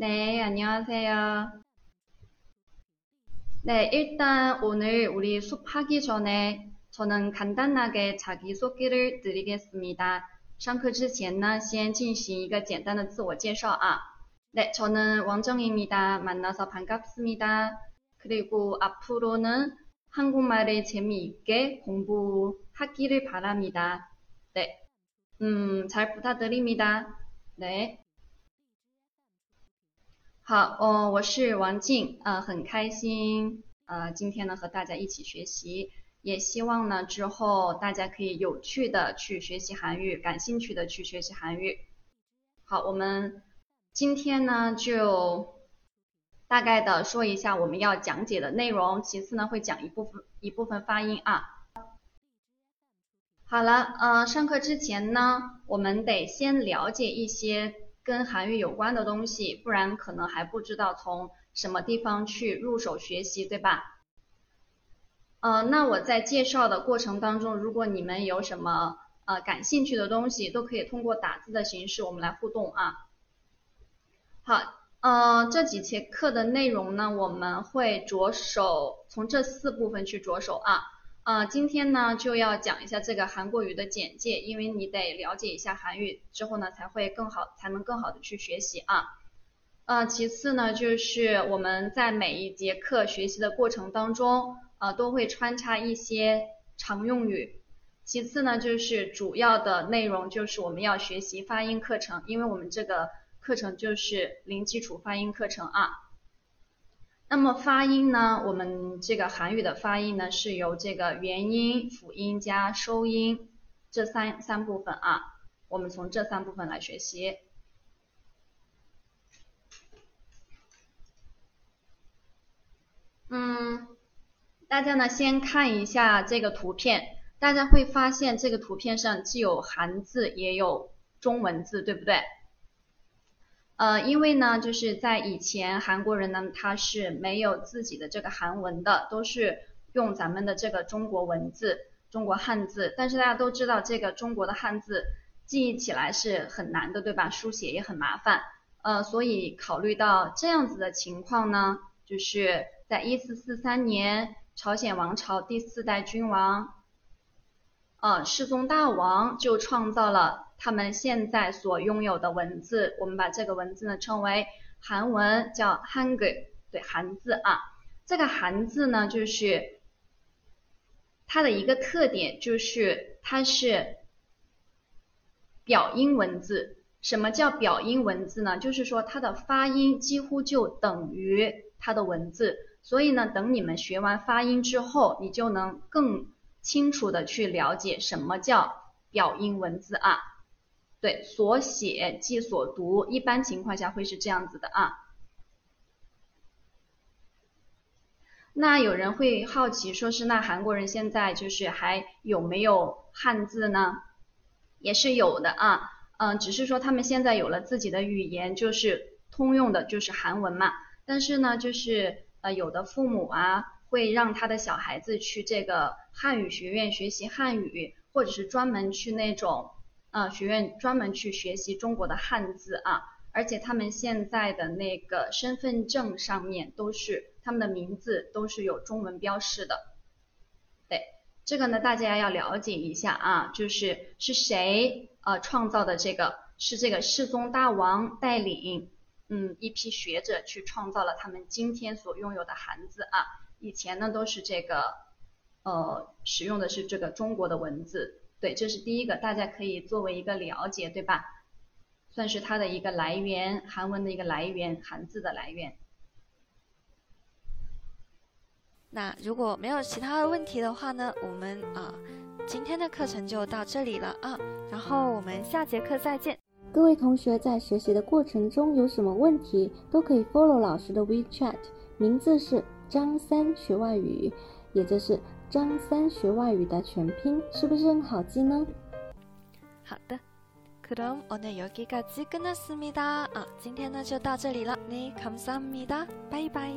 네, 안녕하세요. 네, 일단 오늘 우리 수업하기 전에 저는 간단하게 자기소개를 드리겠습니다. 上课之前呢，先进行一个简单的自我介绍啊。 네, 저는 왕정입니다. 만나서 반갑습니다. 그리고 앞으로는 한국말을 재미있게 공부하기를 바랍니다. 네, 음, 잘 부탁드립니다. 네. 好，哦，我是王静，呃，很开心，呃，今天呢和大家一起学习，也希望呢之后大家可以有趣的去学习韩语，感兴趣的去学习韩语。好，我们今天呢就大概的说一下我们要讲解的内容，其次呢会讲一部分一部分发音啊。好了，呃，上课之前呢，我们得先了解一些。跟韩语有关的东西，不然可能还不知道从什么地方去入手学习，对吧？呃，那我在介绍的过程当中，如果你们有什么呃感兴趣的东西，都可以通过打字的形式我们来互动啊。好，呃，这几节课的内容呢，我们会着手从这四部分去着手啊。呃，今天呢就要讲一下这个韩国语的简介，因为你得了解一下韩语之后呢，才会更好，才能更好的去学习啊。呃，其次呢，就是我们在每一节课学习的过程当中，呃，都会穿插一些常用语。其次呢，就是主要的内容就是我们要学习发音课程，因为我们这个课程就是零基础发音课程啊。那么发音呢？我们这个韩语的发音呢，是由这个元音、辅音加收音这三三部分啊。我们从这三部分来学习。嗯，大家呢先看一下这个图片，大家会发现这个图片上既有韩字也有中文字，对不对？呃，因为呢，就是在以前韩国人呢，他是没有自己的这个韩文的，都是用咱们的这个中国文字、中国汉字。但是大家都知道，这个中国的汉字记忆起来是很难的，对吧？书写也很麻烦。呃，所以考虑到这样子的情况呢，就是在一四四三年，朝鲜王朝第四代君王，呃，世宗大王就创造了。他们现在所拥有的文字，我们把这个文字呢称为韩文，叫汉字，对，韩字啊。这个韩字呢，就是它的一个特点，就是它是表音文字。什么叫表音文字呢？就是说它的发音几乎就等于它的文字。所以呢，等你们学完发音之后，你就能更清楚的去了解什么叫表音文字啊。对，所写即所读，一般情况下会是这样子的啊。那有人会好奇，说是那韩国人现在就是还有没有汉字呢？也是有的啊，嗯，只是说他们现在有了自己的语言，就是通用的，就是韩文嘛。但是呢，就是呃，有的父母啊，会让他的小孩子去这个汉语学院学习汉语，或者是专门去那种。啊，学院专门去学习中国的汉字啊，而且他们现在的那个身份证上面都是他们的名字都是有中文标识的。对，这个呢大家要了解一下啊，就是是谁呃创造的这个？是这个世宗大王带领嗯一批学者去创造了他们今天所拥有的汉字啊，以前呢都是这个呃使用的是这个中国的文字。对，这是第一个，大家可以作为一个了解，对吧？算是它的一个来源，韩文的一个来源，韩字的来源。那如果没有其他的问题的话呢，我们啊今天的课程就到这里了啊，然后我们下节课再见。各位同学在学习的过程中有什么问题，都可以 follow 老师的 WeChat，名字是张三学外语，也就是。张三学外语的全拼是不是很好记呢？好的，그럼오늘여기까지끝났습니다啊，今天呢就到这里了，네감사합니 다， 拜拜。